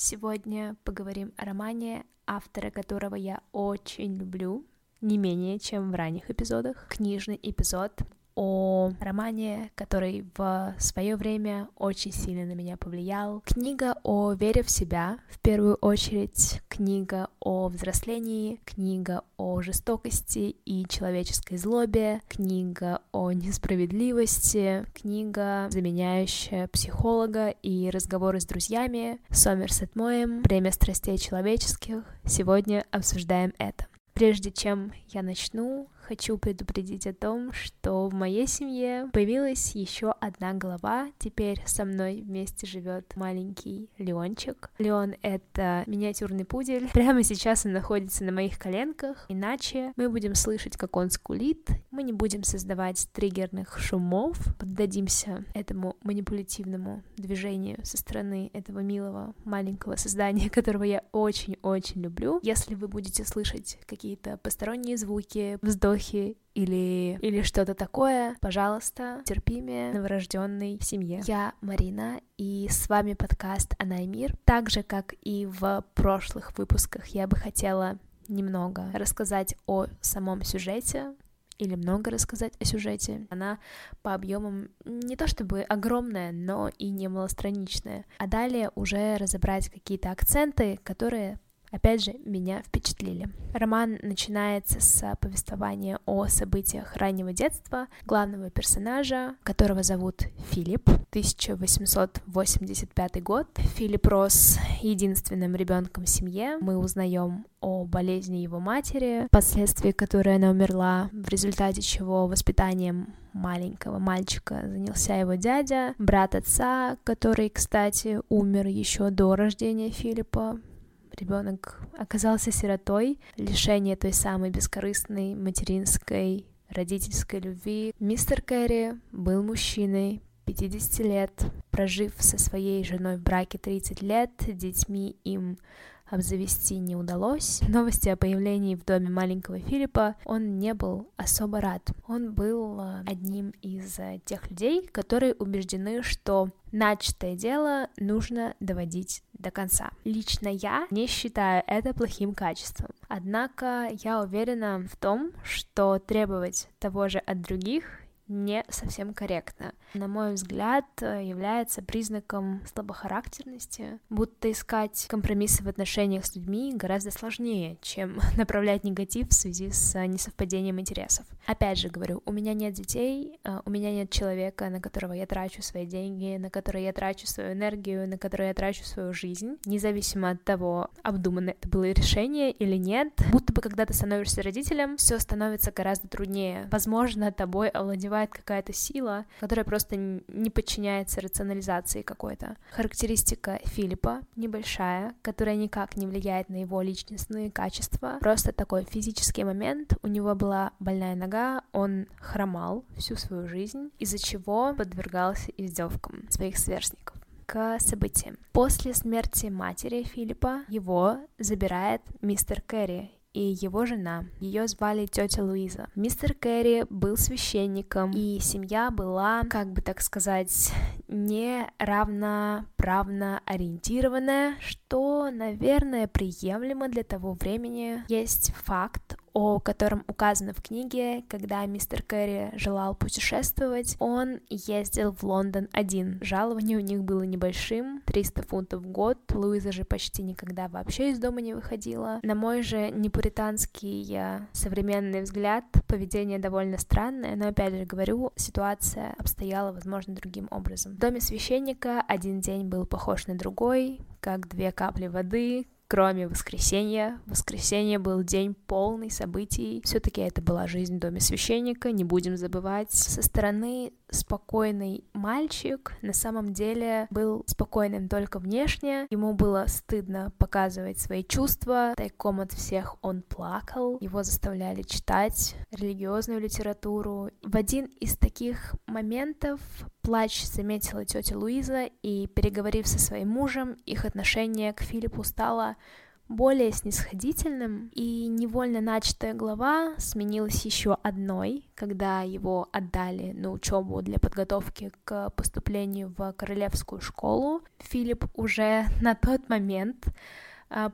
Сегодня поговорим о романе, автора которого я очень люблю, не менее, чем в ранних эпизодах. Книжный эпизод о романе, который в свое время очень сильно на меня повлиял. Книга о вере в себя, в первую очередь, книга о взрослении, книга о жестокости и человеческой злобе, книга о несправедливости, книга, заменяющая психолога и разговоры с друзьями, Сомерсет Моем, «Время страстей человеческих». Сегодня обсуждаем это. Прежде чем я начну, хочу предупредить о том, что в моей семье появилась еще одна глава. Теперь со мной вместе живет маленький Леончик. Леон — это миниатюрный пудель. Прямо сейчас он находится на моих коленках. Иначе мы будем слышать, как он скулит. Мы не будем создавать триггерных шумов. Поддадимся этому манипулятивному движению со стороны этого милого маленького создания, которого я очень-очень люблю. Если вы будете слышать какие-то посторонние звуки, вздохи, вздохи или, или что-то такое, пожалуйста, терпимее новорожденной семье. Я Марина, и с вами подкаст «Она и мир». Так же, как и в прошлых выпусках, я бы хотела немного рассказать о самом сюжете, или много рассказать о сюжете. Она по объемам не то чтобы огромная, но и не малостраничная. А далее уже разобрать какие-то акценты, которые опять же, меня впечатлили. Роман начинается с повествования о событиях раннего детства главного персонажа, которого зовут Филипп, 1885 год. Филипп рос единственным ребенком в семье. Мы узнаем о болезни его матери, впоследствии которой она умерла, в результате чего воспитанием маленького мальчика занялся его дядя, брат отца, который, кстати, умер еще до рождения Филиппа, ребенок оказался сиротой, лишение той самой бескорыстной материнской родительской любви. Мистер Кэрри был мужчиной, 50 лет, прожив со своей женой в браке 30 лет, детьми им обзавести не удалось. Новости о появлении в доме маленького Филиппа он не был особо рад. Он был э, одним из э, тех людей, которые убеждены, что начатое дело нужно доводить до конца. Лично я не считаю это плохим качеством. Однако я уверена в том, что требовать того же от других не совсем корректно. На мой взгляд, является признаком слабохарактерности, будто искать компромиссы в отношениях с людьми гораздо сложнее, чем направлять негатив в связи с несовпадением интересов. Опять же говорю, у меня нет детей, а, у меня нет человека, на которого я трачу свои деньги, на который я трачу свою энергию, на который я трачу свою жизнь, независимо от того, обдуманное это было решение или нет. Будто бы когда ты становишься родителем, все становится гораздо труднее. Возможно, тобой овладевает бывает какая-то сила, которая просто не подчиняется рационализации какой-то. Характеристика Филиппа небольшая, которая никак не влияет на его личностные качества. Просто такой физический момент. У него была больная нога, он хромал всю свою жизнь, из-за чего подвергался издевкам своих сверстников к событиям. После смерти матери Филиппа его забирает мистер Кэрри, и его жена. Ее звали тетя Луиза. Мистер Кэрри был священником, и семья была, как бы так сказать, не равноправно ориентированная, что, наверное, приемлемо для того времени. Есть факт о котором указано в книге, когда мистер Кэрри желал путешествовать, он ездил в Лондон один. Жалование у них было небольшим, 300 фунтов в год. Луиза же почти никогда вообще из дома не выходила. На мой же непуританский современный взгляд, поведение довольно странное, но опять же говорю, ситуация обстояла, возможно, другим образом. В доме священника один день был похож на другой, как две капли воды, кроме воскресенья. Воскресенье был день полный событий. Все-таки это была жизнь в доме священника, не будем забывать. Со стороны спокойный мальчик на самом деле был спокойным только внешне. Ему было стыдно показывать свои чувства. Тайком от всех он плакал. Его заставляли читать религиозную литературу. В один из таких моментов плач заметила тетя Луиза, и, переговорив со своим мужем, их отношение к Филиппу стало более снисходительным, и невольно начатая глава сменилась еще одной, когда его отдали на учебу для подготовки к поступлению в королевскую школу. Филипп уже на тот момент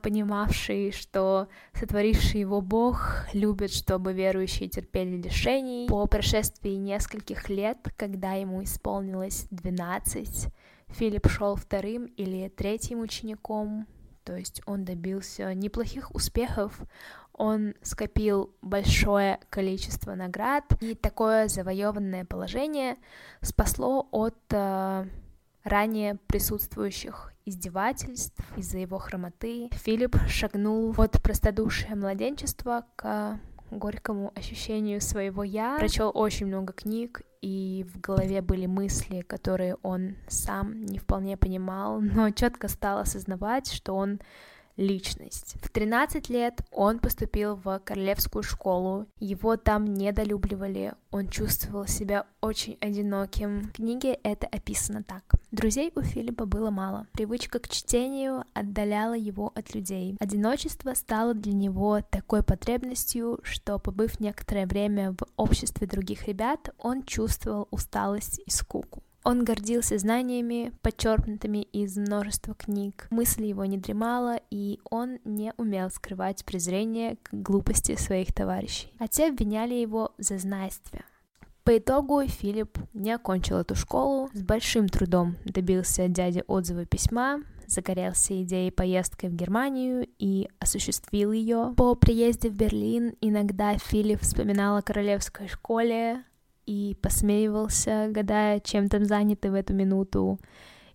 понимавший, что сотворивший его Бог любит, чтобы верующие терпели лишений. По прошествии нескольких лет, когда ему исполнилось 12, Филипп шел вторым или третьим учеником, то есть он добился неплохих успехов, он скопил большое количество наград, и такое завоеванное положение спасло от э, ранее присутствующих издевательств из-за его хромоты. Филипп шагнул от простодушия младенчества к горькому ощущению своего «я». Прочел очень много книг, и в голове были мысли, которые он сам не вполне понимал, но четко стал осознавать, что он личность. В 13 лет он поступил в королевскую школу, его там недолюбливали, он чувствовал себя очень одиноким. В книге это описано так. Друзей у Филиппа было мало. Привычка к чтению отдаляла его от людей. Одиночество стало для него такой потребностью, что, побыв некоторое время в обществе других ребят, он чувствовал усталость и скуку. Он гордился знаниями, подчеркнутыми из множества книг. Мысль его не дремала, и он не умел скрывать презрение к глупости своих товарищей. А те обвиняли его в зазнайстве. По итогу Филипп не окончил эту школу, с большим трудом добился от дяди отзыва письма, загорелся идеей поездки в Германию и осуществил ее. По приезде в Берлин иногда Филипп вспоминал о королевской школе, и посмеивался, гадая, чем там заняты в эту минуту.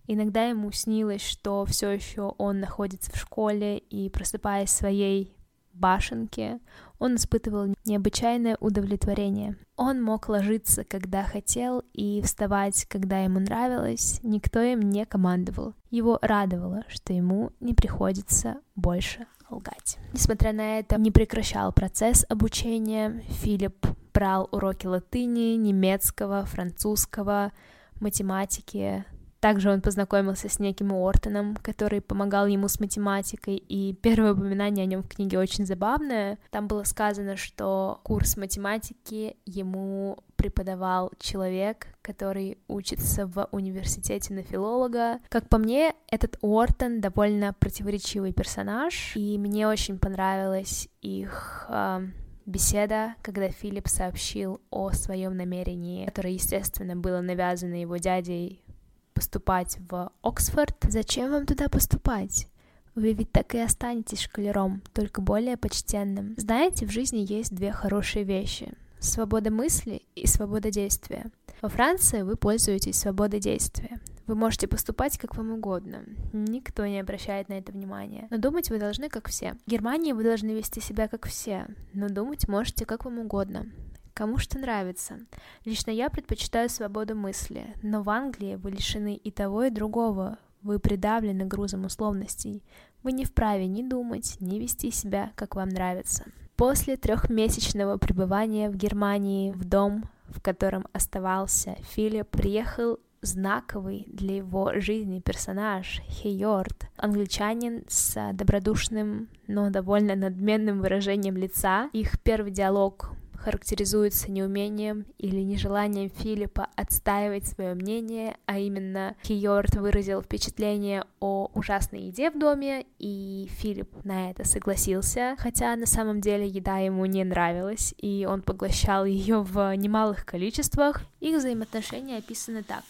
Иногда ему снилось, что все еще он находится в школе и, просыпаясь в своей башенке, он испытывал необычайное удовлетворение. Он мог ложиться, когда хотел, и вставать, когда ему нравилось, никто им не командовал. Его радовало, что ему не приходится больше лгать. Несмотря на это, не прекращал процесс обучения. Филипп брал уроки латыни, немецкого, французского, математики. Также он познакомился с неким Уортоном, который помогал ему с математикой, и первое упоминание о нем в книге очень забавное. Там было сказано, что курс математики ему преподавал человек, который учится в университете на филолога. Как по мне, этот Уортон довольно противоречивый персонаж, и мне очень понравилась их э, беседа, когда Филипп сообщил о своем намерении, которое, естественно, было навязано его дядей поступать в Оксфорд. Зачем вам туда поступать? Вы ведь так и останетесь шкалером, только более почтенным. Знаете, в жизни есть две хорошие вещи. Свобода мысли и свобода действия. Во Франции вы пользуетесь свободой действия. Вы можете поступать как вам угодно. Никто не обращает на это внимания. Но думать вы должны как все. В Германии вы должны вести себя как все, но думать можете как вам угодно. Кому что нравится. Лично я предпочитаю свободу мысли, но в Англии вы лишены и того, и другого. Вы придавлены грузом условностей. Вы не вправе ни думать, ни вести себя, как вам нравится. После трехмесячного пребывания в Германии в дом, в котором оставался Филипп, приехал знаковый для его жизни персонаж Хейорд, англичанин с добродушным, но довольно надменным выражением лица. Их первый диалог характеризуется неумением или нежеланием Филиппа отстаивать свое мнение, а именно Хиорт выразил впечатление о ужасной еде в доме, и Филипп на это согласился, хотя на самом деле еда ему не нравилась, и он поглощал ее в немалых количествах. Их взаимоотношения описаны так.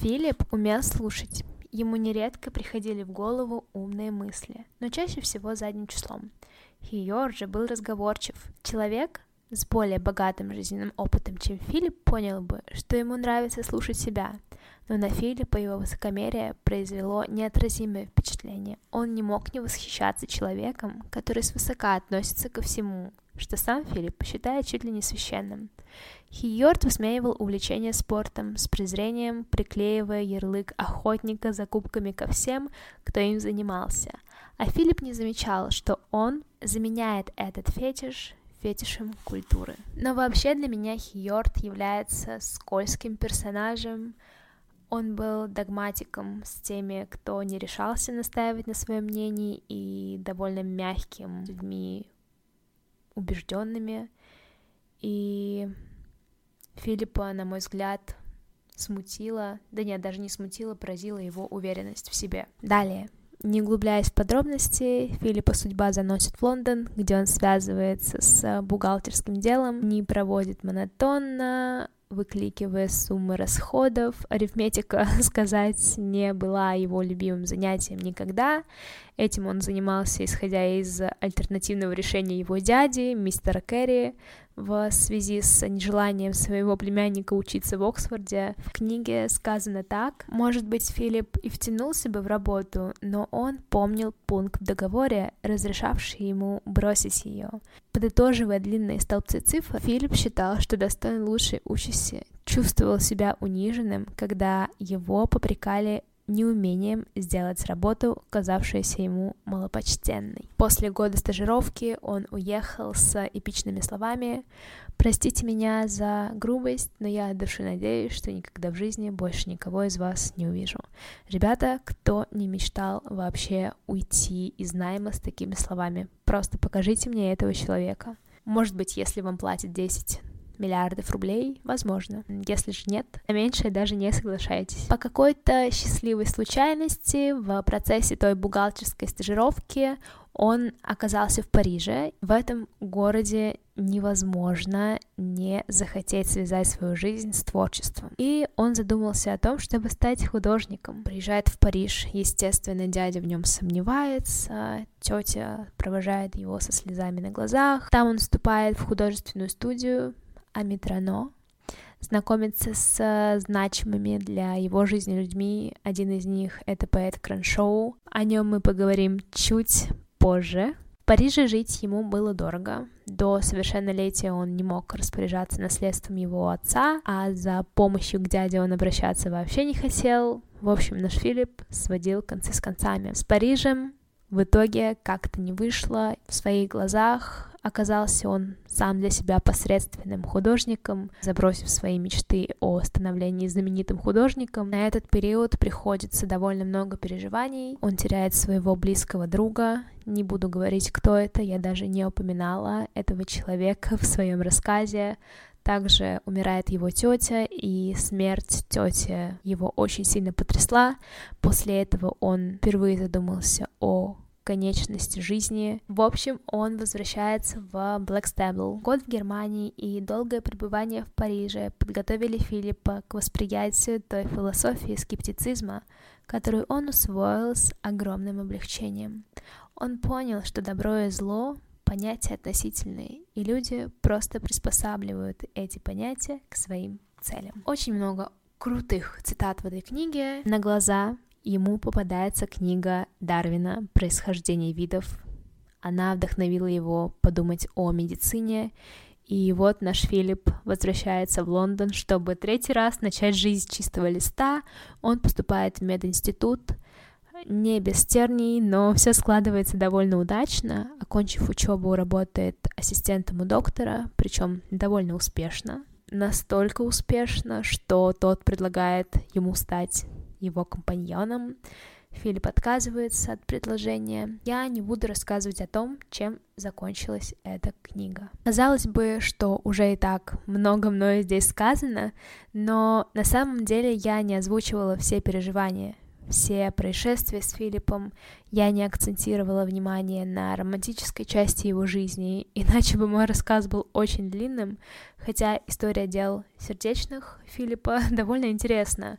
Филипп умел слушать. Ему нередко приходили в голову умные мысли, но чаще всего задним числом. Хиор же был разговорчив. Человек с более богатым жизненным опытом, чем Филипп, понял бы, что ему нравится слушать себя, но на Филиппа его высокомерие произвело неотразимое впечатление. Он не мог не восхищаться человеком, который свысока относится ко всему, что сам Филипп считает чуть ли не священным. Хиорт высмеивал увлечение спортом с презрением, приклеивая ярлык охотника за кубками ко всем, кто им занимался. А Филипп не замечал, что он заменяет этот фетиш фетишем культуры. Но вообще для меня Хиорт является скользким персонажем, Он был догматиком с теми, кто не решался настаивать на своем мнении, и довольно мягким людьми убежденными. И Филиппа, на мой взгляд, смутила, да нет, даже не смутила, поразила его уверенность в себе. Далее. Не углубляясь в подробности, Филиппа судьба заносит в Лондон, где он связывается с бухгалтерским делом, не проводит монотонно, выкликивая суммы расходов. Арифметика, сказать, не была его любимым занятием никогда. Этим он занимался, исходя из альтернативного решения его дяди, мистера Керри, в связи с нежеланием своего племянника учиться в Оксфорде. В книге сказано так. Может быть, Филипп и втянулся бы в работу, но он помнил пункт в договоре, разрешавший ему бросить ее. Подытоживая длинные столбцы цифр, Филипп считал, что достоин лучшей участи, чувствовал себя униженным, когда его попрекали неумением сделать работу, казавшуюся ему малопочтенной. После года стажировки он уехал с эпичными словами «Простите меня за грубость, но я от души надеюсь, что никогда в жизни больше никого из вас не увижу». Ребята, кто не мечтал вообще уйти из найма с такими словами? Просто покажите мне этого человека. Может быть, если вам платят 10 миллиардов рублей, возможно. Если же нет, на меньшее даже не соглашайтесь. По какой-то счастливой случайности в процессе той бухгалтерской стажировки он оказался в Париже. В этом городе невозможно не захотеть связать свою жизнь с творчеством. И он задумался о том, чтобы стать художником. Приезжает в Париж, естественно, дядя в нем сомневается, тетя провожает его со слезами на глазах. Там он вступает в художественную студию, Амитрано, знакомится с э, значимыми для его жизни людьми. Один из них — это поэт Краншоу. О нем мы поговорим чуть позже. В Париже жить ему было дорого. До совершеннолетия он не мог распоряжаться наследством его отца, а за помощью к дяде он обращаться вообще не хотел. В общем, наш Филипп сводил концы с концами. С Парижем в итоге как-то не вышло. В своих глазах оказался он сам для себя посредственным художником, забросив свои мечты о становлении знаменитым художником. На этот период приходится довольно много переживаний. Он теряет своего близкого друга. Не буду говорить, кто это, я даже не упоминала этого человека в своем рассказе. Также умирает его тетя, и смерть тети его очень сильно потрясла. После этого он впервые задумался о конечности жизни. В общем, он возвращается в Блэкстебл. Год в Германии и долгое пребывание в Париже подготовили Филиппа к восприятию той философии скептицизма, которую он усвоил с огромным облегчением. Он понял, что добро и зло понятия относительные, и люди просто приспосабливают эти понятия к своим целям. Очень много крутых цитат в этой книге на глаза. Ему попадается книга Дарвина «Происхождение видов». Она вдохновила его подумать о медицине, и вот наш Филипп возвращается в Лондон, чтобы третий раз начать жизнь чистого листа. Он поступает в мединститут, не без терний, но все складывается довольно удачно. Окончив учебу, работает ассистентом у доктора, причем довольно успешно. Настолько успешно, что тот предлагает ему стать его компаньоном. Филипп отказывается от предложения. Я не буду рассказывать о том, чем закончилась эта книга. Казалось бы, что уже и так много мною здесь сказано, но на самом деле я не озвучивала все переживания все происшествия с Филиппом, я не акцентировала внимание на романтической части его жизни, иначе бы мой рассказ был очень длинным, хотя история дел сердечных Филиппа довольно интересна,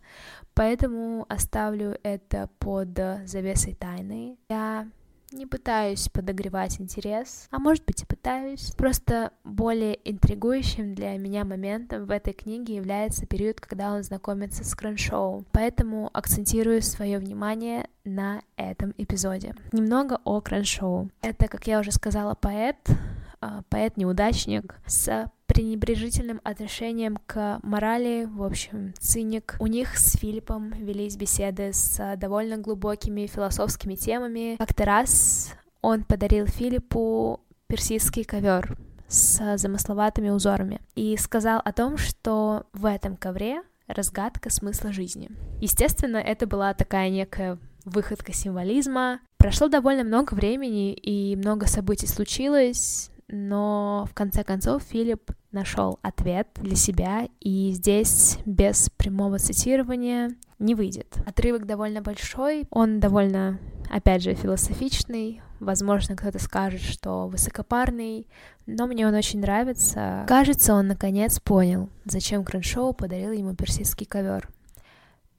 поэтому оставлю это под завесой тайны. Я не пытаюсь подогревать интерес, а может быть и пытаюсь. Просто более интригующим для меня моментом в этой книге является период, когда он знакомится с Краншоу. Поэтому акцентирую свое внимание на этом эпизоде. Немного о Краншоу. Это, как я уже сказала, поэт, а, поэт-неудачник с пренебрежительным отношением к морали, в общем, циник. У них с Филиппом велись беседы с довольно глубокими философскими темами. Как-то раз он подарил Филиппу персидский ковер с замысловатыми узорами и сказал о том, что в этом ковре разгадка смысла жизни. Естественно, это была такая некая выходка символизма. Прошло довольно много времени, и много событий случилось, но в конце концов Филипп нашел ответ для себя, и здесь без прямого цитирования не выйдет. Отрывок довольно большой, он довольно, опять же, философичный, возможно, кто-то скажет, что высокопарный, но мне он очень нравится. Кажется, он наконец понял, зачем Крэншоу подарил ему персидский ковер.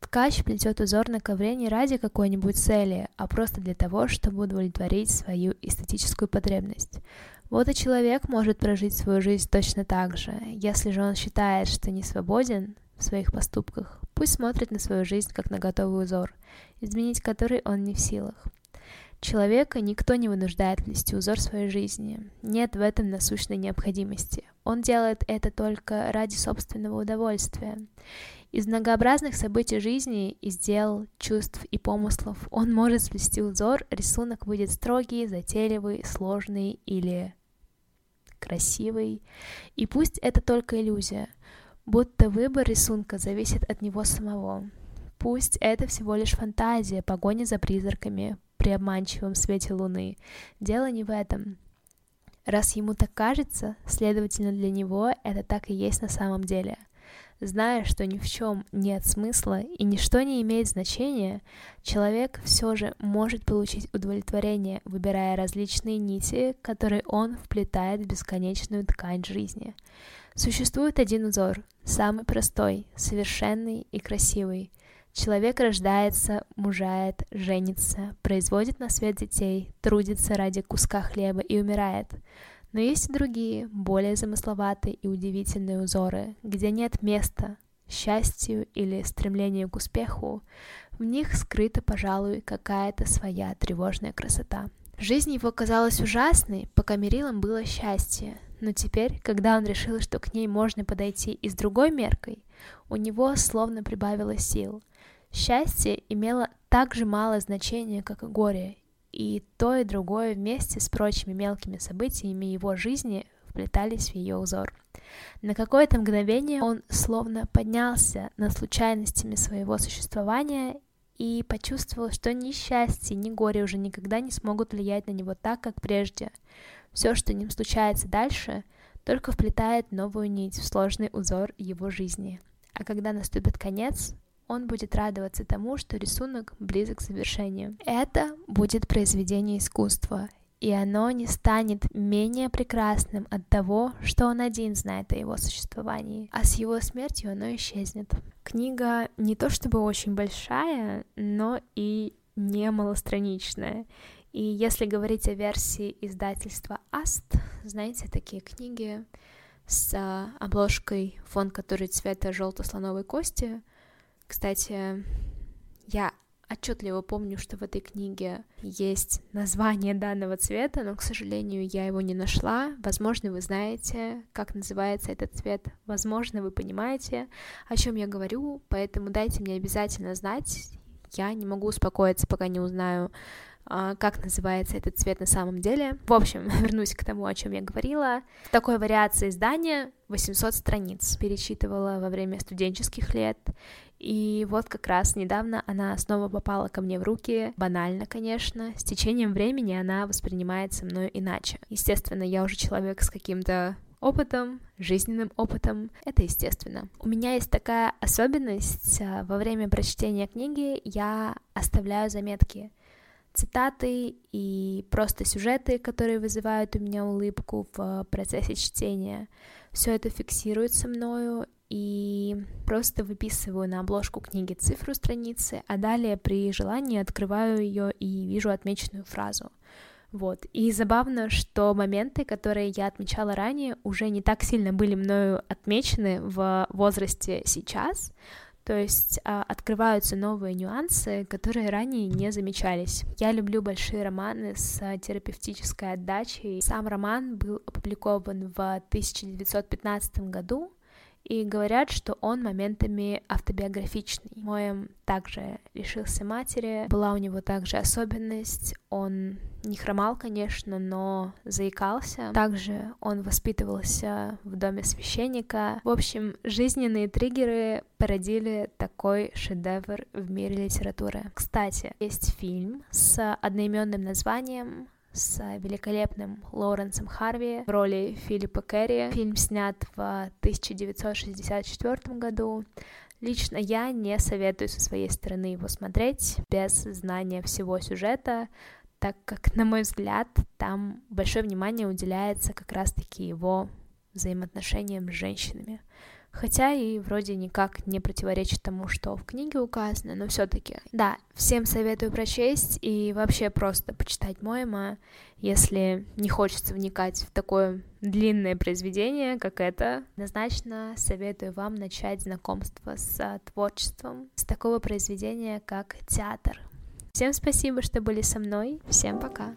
Ткач плетет узор на ковре не ради какой-нибудь цели, а просто для того, чтобы удовлетворить свою эстетическую потребность. Вот и человек может прожить свою жизнь точно так же. Если же он считает, что не свободен в своих поступках, пусть смотрит на свою жизнь как на готовый узор, изменить который он не в силах. Человека никто не вынуждает плести узор своей жизни. Нет в этом насущной необходимости. Он делает это только ради собственного удовольствия. Из многообразных событий жизни, из дел, чувств и помыслов он может сплести узор, рисунок будет строгий, затейливый, сложный или красивый. И пусть это только иллюзия, будто выбор рисунка зависит от него самого. Пусть это всего лишь фантазия, погоня за призраками при обманчивом свете луны. Дело не в этом. Раз ему так кажется, следовательно для него это так и есть на самом деле. Зная, что ни в чем нет смысла и ничто не имеет значения, человек все же может получить удовлетворение, выбирая различные нити, которые он вплетает в бесконечную ткань жизни. Существует один узор, самый простой, совершенный и красивый. Человек рождается, мужает, женится, производит на свет детей, трудится ради куска хлеба и умирает – но есть и другие, более замысловатые и удивительные узоры, где нет места счастью или стремлению к успеху, в них скрыта, пожалуй, какая-то своя тревожная красота. Жизнь его казалась ужасной, пока Мерилом было счастье, но теперь, когда он решил, что к ней можно подойти и с другой меркой, у него словно прибавилось сил. Счастье имело так же мало значения, как и горе, и то и другое вместе с прочими мелкими событиями его жизни вплетались в ее узор. На какое-то мгновение он словно поднялся над случайностями своего существования и почувствовал, что ни счастье, ни горе уже никогда не смогут влиять на него так, как прежде. Все, что ним случается дальше, только вплетает новую нить в сложный узор его жизни. А когда наступит конец, он будет радоваться тому, что рисунок близок к завершению. Это будет произведение искусства, и оно не станет менее прекрасным от того, что он один знает о его существовании, а с его смертью оно исчезнет. Книга не то чтобы очень большая, но и не малостраничная. И если говорить о версии издательства Аст, знаете, такие книги с обложкой, фон который цвета желто-слоновой кости — кстати, я отчетливо помню, что в этой книге есть название данного цвета, но, к сожалению, я его не нашла. Возможно, вы знаете, как называется этот цвет. Возможно, вы понимаете, о чем я говорю, поэтому дайте мне обязательно знать. Я не могу успокоиться, пока не узнаю, а, как называется этот цвет на самом деле. В общем, вернусь к тому, о чем я говорила. В такой вариации издания 800 страниц перечитывала во время студенческих лет, и вот как раз недавно она снова попала ко мне в руки, банально, конечно. С течением времени она воспринимается мною иначе. Естественно, я уже человек с каким-то опытом, жизненным опытом. Это естественно. У меня есть такая особенность. А, во время прочтения книги я оставляю заметки цитаты и просто сюжеты, которые вызывают у меня улыбку в процессе чтения. Все это фиксируется мною, и просто выписываю на обложку книги цифру страницы, а далее при желании открываю ее и вижу отмеченную фразу. Вот. И забавно, что моменты, которые я отмечала ранее, уже не так сильно были мною отмечены в возрасте сейчас, то есть а, открываются новые нюансы, которые ранее не замечались. Я люблю большие романы с терапевтической отдачей. Сам роман был опубликован в 1915 году, и говорят, что он моментами автобиографичный. Моем также лишился матери, была у него также особенность, он не хромал, конечно, но заикался. Также он воспитывался в доме священника. В общем, жизненные триггеры породили такой шедевр в мире литературы. Кстати, есть фильм с одноименным названием с великолепным Лоуренсом Харви в роли Филиппа Керри. Фильм снят в 1964 году. Лично я не советую со своей стороны его смотреть без знания всего сюжета, так как, на мой взгляд, там большое внимание уделяется как раз-таки его взаимоотношениям с женщинами хотя и вроде никак не противоречит тому, что в книге указано, но все-таки. Да, всем советую прочесть и вообще просто почитать Моема, если не хочется вникать в такое длинное произведение, как это. Однозначно советую вам начать знакомство с творчеством, с такого произведения, как театр. Всем спасибо, что были со мной. Всем пока.